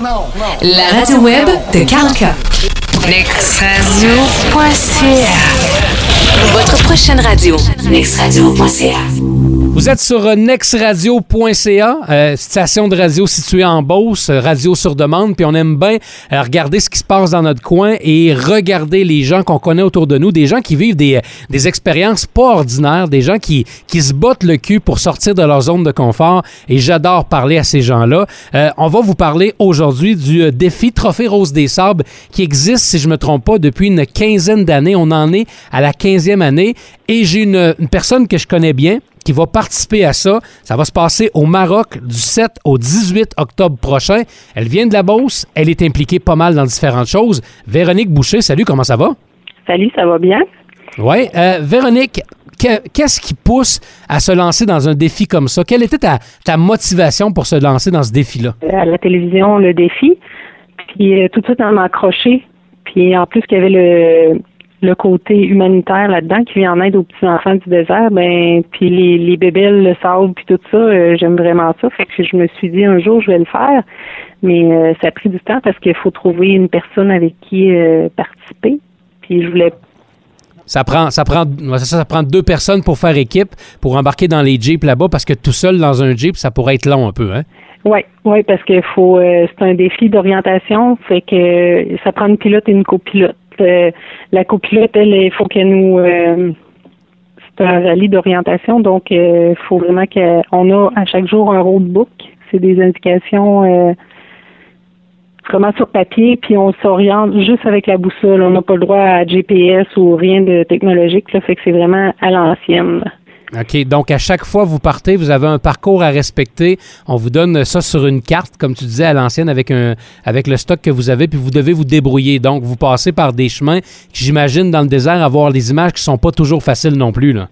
La radio web de Kalka. Nexradio.ca Votre prochaine radio. Nexradio.ca Vous êtes sur euh, nexradio.ca, euh, station de radio située en Beauce, euh, radio sur demande, puis on aime bien regarder ce qui se passe dans notre coin et regarder les gens qu'on connaît autour de nous, des gens qui vivent des, des expériences pas ordinaires, des gens qui, qui se bottent le cul pour sortir de leur zone de confort et j'adore parler à ces gens-là. On va vous parler aujourd'hui du défi Trophée Rose des Sables qui existe, si je me trompe pas, depuis une quinzaine d'années. On en est à la année et j'ai une, une personne que je connais bien qui va participer à ça. Ça va se passer au Maroc du 7 au 18 octobre prochain. Elle vient de la Beauce. Elle est impliquée pas mal dans différentes choses. Véronique Boucher, salut, comment ça va? Salut, ça va bien? Oui. Euh, Véronique, que- qu'est-ce qui pousse à se lancer dans un défi comme ça? Quelle était ta, ta motivation pour se lancer dans ce défi-là? À la télévision, le défi. Puis euh, tout de suite, on m'a accroché. Puis en plus qu'il y avait le, le côté humanitaire là-dedans qui vient en aide aux petits-enfants du désert, ben puis les, les bébelles, le sable, puis tout ça, euh, j'aime vraiment ça. Fait que je me suis dit un jour, je vais le faire. Mais euh, ça a pris du temps parce qu'il faut trouver une personne avec qui euh, participer. Puis je voulais Ça prend, ça, prend, ouais, ça, ça prend deux personnes pour faire équipe, pour embarquer dans les jeeps là-bas, parce que tout seul dans un jeep, ça pourrait être long un peu. Hein? Oui, oui, parce que faut euh, c'est un défi d'orientation, fait que ça prend une pilote et une copilote. Euh, la copilote, elle, il faut qu'elle nous euh, c'est un rallye d'orientation, donc il faut vraiment qu'on a à chaque jour un roadbook. C'est des indications euh, vraiment sur papier, puis on s'oriente juste avec la boussole. On n'a pas le droit à GPS ou rien de technologique, là, fait que c'est vraiment à l'ancienne. OK. Donc, à chaque fois que vous partez, vous avez un parcours à respecter. On vous donne ça sur une carte, comme tu disais à l'ancienne, avec, un, avec le stock que vous avez, puis vous devez vous débrouiller. Donc, vous passez par des chemins j'imagine, dans le désert, avoir les images qui sont pas toujours faciles non plus. Là.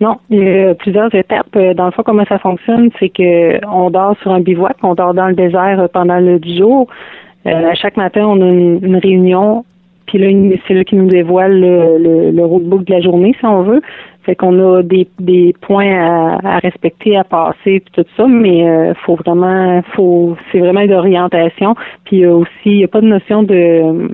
Non, il y a plusieurs étapes. Euh, Dans le fond, comment ça fonctionne, c'est que on dort sur un bivouac, on dort dans le désert euh, pendant le jour. Euh, à chaque matin, on a une, réunion, puis là, c'est là qui nous dévoile le, le, le roadbook de la journée, si on veut. Fait qu'on a des, des points à, à respecter, à passer, puis tout ça, mais euh, faut vraiment, faut, c'est vraiment d'orientation. Puis il y a aussi, il n'y a pas de notion de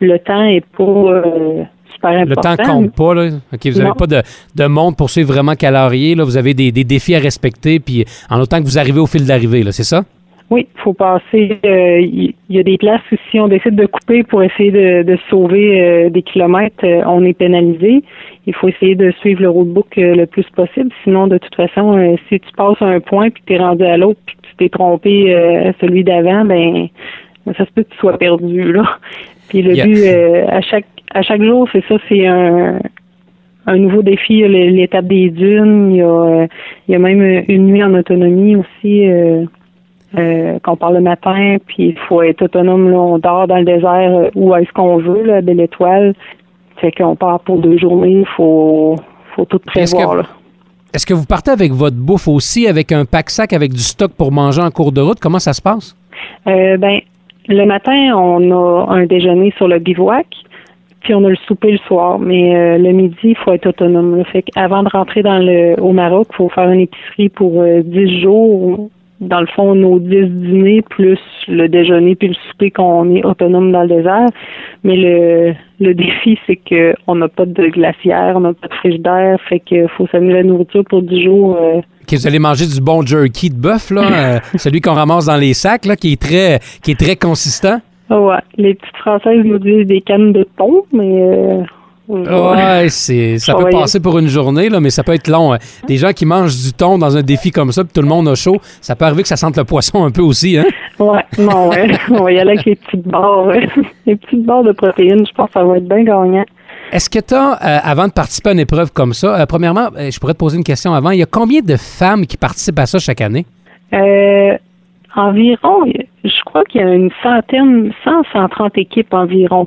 le temps est pas euh, super Le important. temps compte pas. Là. OK, vous n'avez pas de, de monde pour suivre vraiment calorier. Là. Vous avez des, des défis à respecter, puis en autant que vous arrivez au fil d'arrivée, là, c'est ça? Oui, il faut passer. euh, Il y, a des places où si on décide de couper pour essayer de, de sauver euh, des kilomètres, euh, on est pénalisé. Il faut essayer de suivre le roadbook euh, le plus possible. Sinon, de toute façon, euh, si tu passes un point puis que tu es rendu à l'autre puis que tu t'es trompé euh, à celui d'avant, ben ça se peut que tu sois perdu là. Puis le but euh, à chaque à chaque jour, c'est ça, c'est un un nouveau défi, il y a l'étape des dunes, il y a, euh, il y a même une nuit en autonomie aussi. Euh, qu'on parle le matin, puis il faut être autonome. Là, on dort dans le désert euh, où est-ce qu'on veut, là, Belle Étoile. Fait qu'on part pour deux journées, il faut, faut tout Est-ce que, prévoir. Est-ce que vous partez avec votre bouffe aussi, avec un pack-sac, avec du stock pour manger en cours de route? Comment ça se passe? Euh, ben, le matin, on a un déjeuner sur le bivouac, puis on a le souper le soir. Mais euh, le midi, il faut être autonome. Là. Fait qu'avant de rentrer dans le au Maroc, il faut faire une épicerie pour euh, 10 jours. Dans le fond, nos 10 dîners, plus le déjeuner puis le souper qu'on est autonome dans le désert. Mais le, le défi, c'est que on n'a pas de glacière, on n'a pas de frigidaire, fait qu'il faut s'amener la nourriture pour 10 jours. euh, Que vous allez manger du bon jerky de bœuf, là, euh, celui qu'on ramasse dans les sacs, là, qui est très, qui est très consistant. Ouais, les petites Françaises nous disent des cannes de thon, mais euh, Ouais, c'est, ça peut passer pour une journée, là, mais ça peut être long. hein. Des gens qui mangent du thon dans un défi comme ça, puis tout le monde a chaud, ça peut arriver que ça sente le poisson un peu aussi. Hein? Ouais, non, ouais. On va y aller avec les petites barres, ouais. les petites barres de protéines. Je pense que ça va être bien gagnant. Est-ce que tu as, avant de participer à une épreuve comme ça, euh, premièrement, euh, je pourrais te poser une question avant, il y a combien de femmes qui participent à ça chaque année? Euh, environ, je crois qu'il y a une centaine, 100, 130 équipes environ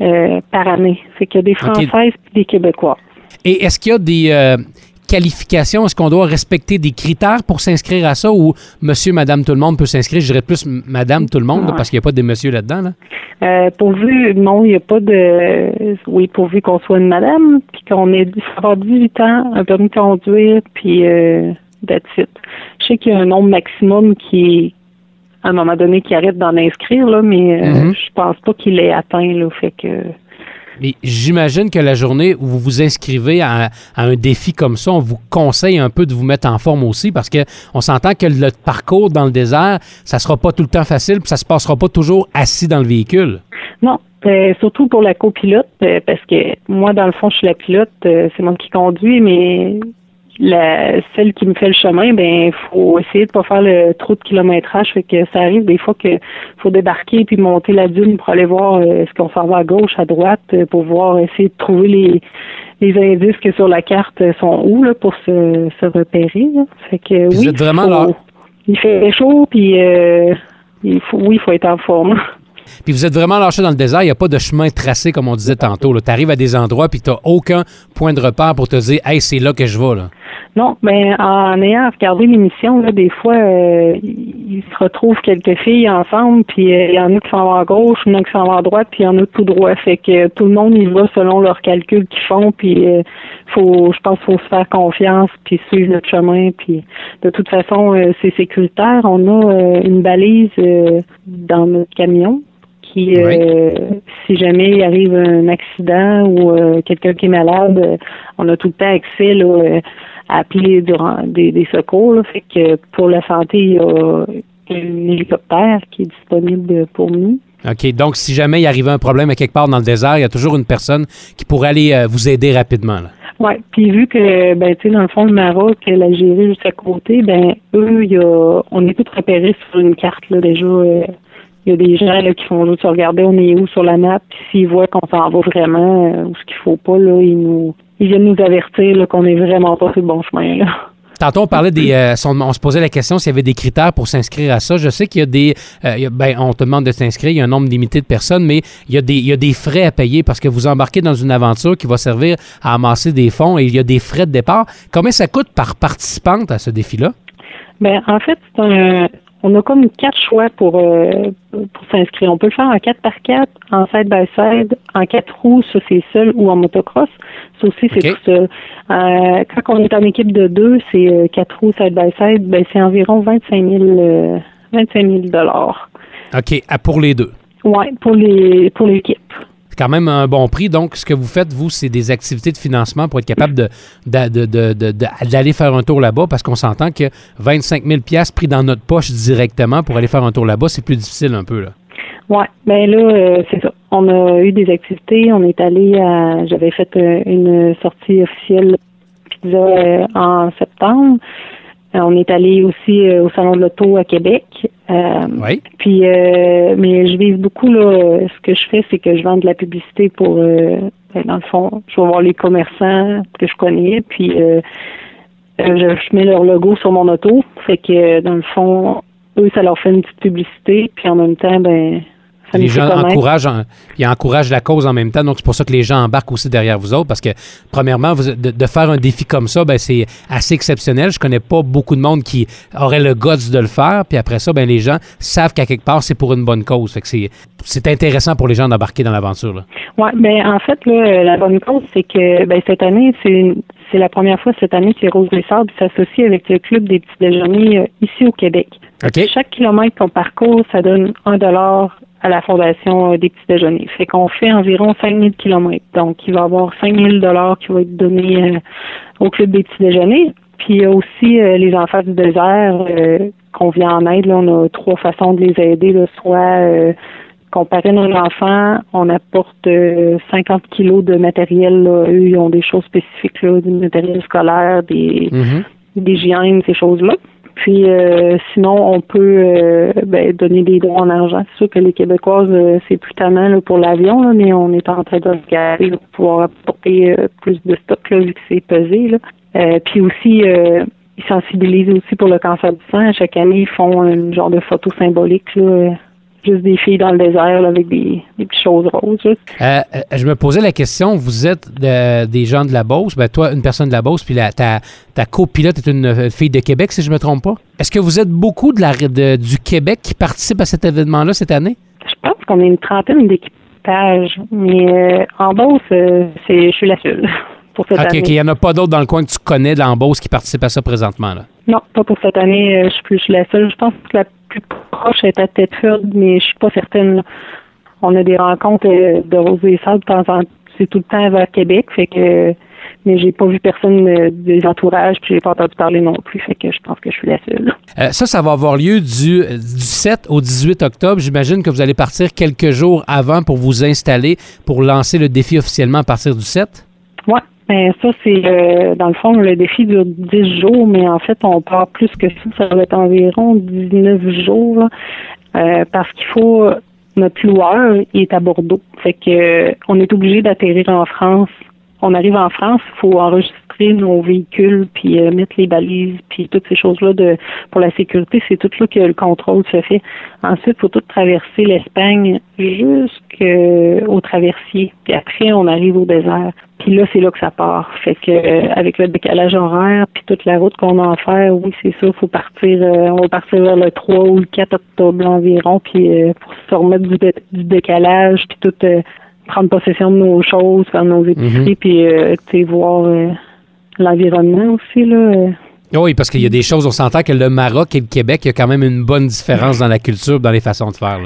euh, par année. C'est qu'il y a des Françaises et des Québécois. Et est-ce qu'il y a des euh, qualifications? Est-ce qu'on doit respecter des critères pour s'inscrire à ça ou monsieur, madame, tout le monde peut s'inscrire? Je dirais plus madame, tout le monde, Ouais. parce qu'il n'y a pas des messieurs là-dedans. Là. Euh, pourvu, non, il n'y a pas de. Oui, pourvu qu'on soit une madame, puis qu'on ait avoir 18 ans, un permis de conduire, puis euh, that's it. Je sais qu'il y a un nombre maximum qui est à un moment donné qu'il arrête d'en inscrire, là, mais euh, Mhm. je pense pas qu'il est atteint, là, fait que... Mais j'imagine que la journée où vous vous inscrivez à, à un défi comme ça, on vous conseille un peu de vous mettre en forme aussi parce que on s'entend que le parcours dans le désert, ça sera pas tout le temps facile, puis ça se passera pas toujours assis dans le véhicule. Non, euh, surtout pour la copilote, euh, parce que moi, dans le fond, je suis la pilote, euh, c'est moi qui conduis, mais la celle qui me fait le chemin, ben faut essayer de pas faire le trop de kilométrage, fait que ça arrive des fois que faut débarquer puis monter la dune pour aller voir euh, est-ce qu'on s'en va à gauche, à droite, euh, pour voir essayer de trouver les les indices que sur la carte sont où là pour se, se repérer. là. Fait que oui, êtes vraiment faut- là. Il fait chaud puis euh, il faut oui, il faut être en forme. Puis vous êtes vraiment lâché dans le désert, il n'y a pas de chemin tracé comme on disait tantôt. Tu arrives à des endroits puis tu n'as aucun point de repère pour te dire Hey, c'est là que je vais. Là. Non, ben en ayant regardé l'émission, là, des fois, euh, ils se retrouvent quelques filles ensemble, puis euh, il y en a qui s'en vont à gauche, il y en a qui s'en vont à droite, puis il y en a tout droit. Fait que tout le monde y va selon leurs calculs qu'ils font, puis euh, faut, je pense, qu'il faut se faire confiance, puis suivre notre chemin, puis de toute façon, euh, c'est sécuritaire. On a euh, une balise euh, dans notre camion qui, euh, si jamais il arrive un accident ou euh, quelqu'un qui est malade, euh, on a tout le temps accès là, euh, appeler durant des, des secours. là. Fait que pour la santé, il y a un hélicoptère qui est disponible pour nous. OK. Donc, si jamais il arrivait un problème à quelque part dans le désert, il y a toujours une personne qui pourrait aller euh, vous aider rapidement. Ouais, puis vu que ben tu sais dans le fond le Maroc, l'Algérie juste à côté, ben eux y a on est tous repérés sur une carte là déjà euh, il y a des gens là, qui font juste regarder on est où sur la map, puis s'ils voient qu'on s'en va vraiment euh, ou ce qu'il faut pas là, ils nous ils viennent nous avertir qu'on est vraiment pas sur le bon chemin là. Tantôt, on parlait des. euh, on se posait la question s'il y avait des critères pour s'inscrire à ça. Je sais qu'il y a des. euh, il y a- ben, on te demande de s'inscrire, il y a un nombre limité de personnes, mais il y, a des, il y a des frais à payer parce que vous embarquez dans une aventure qui va servir à amasser des fonds et il y a des frais de départ. Combien ça coûte par participante à ce défi-là? Ben, en fait, c'est un, on a comme quatre choix pour, euh, pour s'inscrire. On peut le faire en 4 par 4 en side by side, en quatre roues, ça c'est seul, ou en motocross. Ça aussi, c'est tout seul. Euh, quand on est en équipe de deux, c'est euh, quatre roues side by side, ben, c'est environ 25 000, euh, 25 000 dollars. OK, à- pour les deux. Ouais, pour les, pour l'équipe. C'est quand même un bon prix. Donc, ce que vous faites, vous, c'est des activités de financement pour être capable de- de- de- de- d'aller faire un tour là-bas parce qu'on s'entend que 25 000 pris dans notre poche directement pour aller faire un tour là-bas, c'est plus difficile un peu. Là. Ouais, ben là, euh, c'est ça. On a eu des activités. On est allé à. J'avais fait euh, une sortie officielle pizza euh, en septembre. Euh, on est allé aussi au salon de l'auto à Québec. Euh, Oui. Puis, euh, mais je vise beaucoup là. Ce que je fais, c'est que je vends de la publicité pour. euh, ben, dans le fond, je vais voir les commerçants que je connais. Puis, je, mets leur logo sur mon auto. Fait que dans le fond, eux, ça leur fait une petite publicité. Puis en même temps, ben, ça les gens encouragent, en- ils encouragent la cause en même temps. Donc, c'est pour ça que les gens embarquent aussi derrière vous autres. Parce que, premièrement, vous- de, de faire un défi comme ça, ben, c'est assez exceptionnel. Je connais pas beaucoup de monde qui aurait le guts de le faire. Puis après ça, ben, les gens savent qu'à quelque part, c'est pour une bonne cause. Fait que c'est, c'est intéressant pour les gens d'embarquer dans l'aventure. là. Ouais, ben en fait là, la bonne cause, c'est que ben cette année, c'est une- c'est la première fois cette année que les Roses des Sables s'associent avec le club des petits déjeuners euh, ici au Québec. OK. Chaque kilomètre qu'on parcourt, ça donne un dollar à la fondation euh, des petits déjeuners. Fait qu'on fait environ 5000 kilomètres. Donc, il va y avoir 5000 dollars qui vont être donnés euh, au club des petits déjeuners. Puis il y a aussi euh, les enfants du désert euh, qu'on vient en aide. Là, on a trois façons de les aider. Là, soit euh, qu'on parraine un enfant, on apporte euh, 50 kilos de matériel. Là. Eux, ils ont des choses spécifiques, là, du matériel scolaire, des, Mhm. d'hygiène, ces choses-là. Puis euh, sinon, on peut euh, ben, donner des dons en argent. C'est sûr que les Québécoises, euh, c'est plus tellement là, pour l'avion, là, mais on est en train de regarder pour pouvoir apporter euh, plus de stock là, vu que c'est pesé. Là. Euh, puis aussi, euh, ils sensibilisent aussi pour le cancer du sang. Chaque année, ils font un genre de photo symbolique, là, juste des filles dans le désert là, avec des, des petites choses roses. Euh, euh, je me posais la question, vous êtes de- des gens de la Beauce, ben toi, une personne de la Beauce, puis la- ta, ta copilote est une euh, fille de Québec, si je me trompe pas. Est-ce que vous êtes beaucoup de la, de- du Québec qui participent à cet événement-là cette année? Je pense qu'on est une trentaine d'équipages, mais euh, en Beauce, euh, c'est, je suis la seule pour cette année. OK, il n'y en a pas d'autres dans le coin que tu connais dans Beauce qui participent à ça présentement. Là? Non, pas pour cette année. Je suis plus je suis la seule. Je pense que la plus proche est à Tedford, mais je suis pas certaine. On a des rencontres euh, de Rose et Sable de temps en temps. C'est tout le temps vers Québec, fait que mais j'ai pas vu personne euh, des entourages, puis j'ai pas entendu parler non plus, fait que je pense que je suis la seule. Euh, ça, ça va avoir lieu du, du 7 au 18 octobre. J'imagine que vous allez partir quelques jours avant pour vous installer pour lancer le défi officiellement à partir du 7? Oui, ben ça, c'est euh, dans le fond, le défi dure 10 jours, mais en fait, on part plus que ça. Ça va être environ 19 jours parce qu'il faut notre loueur il est à Bordeaux. Fait que on est obligé d'atterrir en France on arrive en France, il faut enregistrer nos véhicules, puis euh, mettre les balises, puis toutes ces choses-là de pour la sécurité. C'est tout là que le contrôle se fait. Ensuite, il faut tout traverser l'Espagne jusqu'au traversier. Puis après, on arrive au désert. Puis là, c'est là que ça part. Fait que euh, avec le décalage horaire, puis toute la route qu'on a à faire, oui, c'est ça, faut partir. Euh, on va partir vers le 3 ou le 4 octobre environ, puis pour se remettre du, du décalage, puis tout prendre possession de nos choses, faire nos épiceries, mhm. puis euh, voir euh, l'environnement aussi. Là, euh. Oui, parce qu'il y a des choses, on s'entend que le Maroc et le Québec, il y a quand même une bonne différence dans la culture, dans les façons de faire.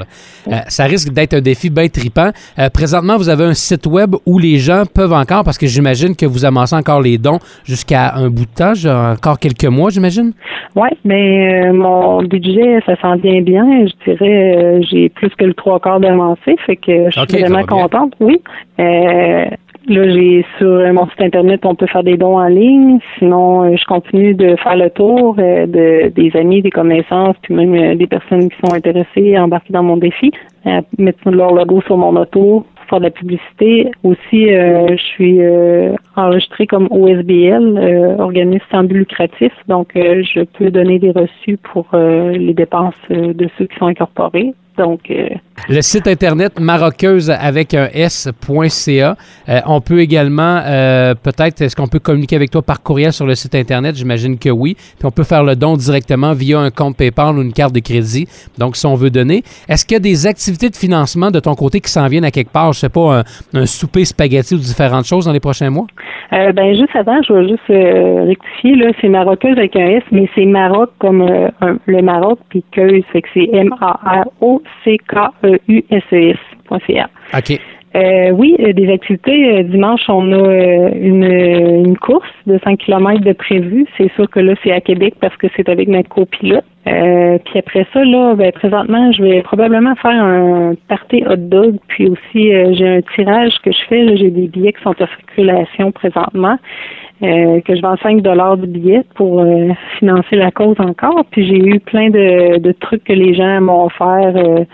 Euh, ça risque d'être un défi bien tripant. Euh, présentement, vous avez un site web où les gens peuvent encore, parce que j'imagine que vous amassez encore les dons jusqu'à un bout de temps, encore quelques mois, j'imagine? Oui, mais euh, mon budget, ça s'en vient bien. Je dirais, j'ai plus que le trois quarts d'avancé, fait que je suis vraiment contente, oui. Là, j'ai sur mon site internet, on peut faire des dons en ligne. Sinon, euh, je continue de faire le tour euh, de des amis, des connaissances, puis même euh, des personnes qui sont intéressées à embarquer dans mon défi, à mettre leur logo sur mon auto, faire de la publicité. Aussi, je suis enregistrée comme OSBL, organisme sans but lucratif, donc je peux donner des reçus pour les dépenses de ceux qui sont incorporés. Donc, euh, le site internet maroqueuse avec un s.ca. Euh, on peut également, euh, peut-être, est-ce qu'on peut communiquer avec toi par courriel sur le site internet? J'imagine que oui. Puis on peut faire le don directement via un compte PayPal ou une carte de crédit. Donc, si on veut donner, est-ce qu'il y a des activités de financement de ton côté qui s'en viennent à quelque part? Je sais pas, un, souper spaghetti ou différentes choses dans les prochains mois? ben juste avant, je vais juste rectifier là, c'est maroqueuse avec un S, mais c'est Maroc comme le Maroc puis queuse, que c'est M A R O C-K-E-U-S-E-S.ca. OK. Euh, oui, euh, des activités. Euh, dimanche, on a une, une course de 5 km de prévu. C'est sûr que là, c'est à Québec parce que c'est avec notre copilote. puis après ça, là, ben, présentement, je vais probablement faire un party hot dog. Puis aussi, j'ai un tirage que je fais. J'ai des billets qui sont en circulation présentement. Euh, que je vends 5 dollars de billets pour euh, financer la cause encore. Puis j'ai eu plein de, de trucs que les gens m'ont offert. Euh,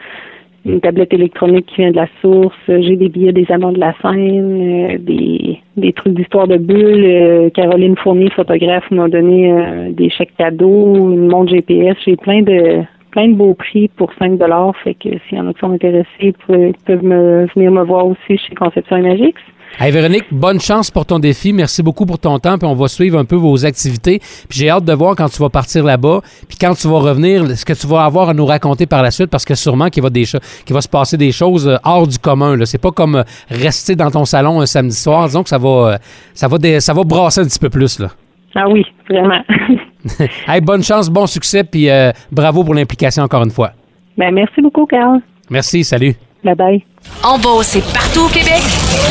une tablette électronique qui vient de la source. J'ai des billets des Amants de la Seine, des, des trucs d'histoire de bulles. Caroline Fournier, photographe, m'a donné des chèques cadeaux, une montre GPS. J'ai plein de plein de beaux prix pour 5 dollars. Fait que s'il y en a qui sont intéressés, ils peuvent, me, venir me voir aussi chez Conception Magix. Hey Véronique, bonne chance pour ton défi. Merci beaucoup pour ton temps. Puis on va suivre un peu vos activités. Puis j'ai hâte de voir quand tu vas partir là-bas. Puis quand tu vas revenir, ce que tu vas avoir à nous raconter par la suite, parce que sûrement qu'il va, des qu'il va se passer des choses euh, hors du commun. Là. C'est pas comme euh, rester dans ton salon un samedi soir. Disons que ça va, euh, ça va, ça va brasser un petit peu plus. Là. Ah oui, vraiment. hey, bonne chance, bon succès. Puis bravo pour l'implication encore une fois. Ben, merci beaucoup, Carl. Merci, salut. Bye bye. En Beauce et partout au Québec,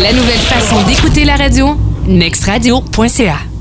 la nouvelle façon d'écouter la radio, nextradio.ca.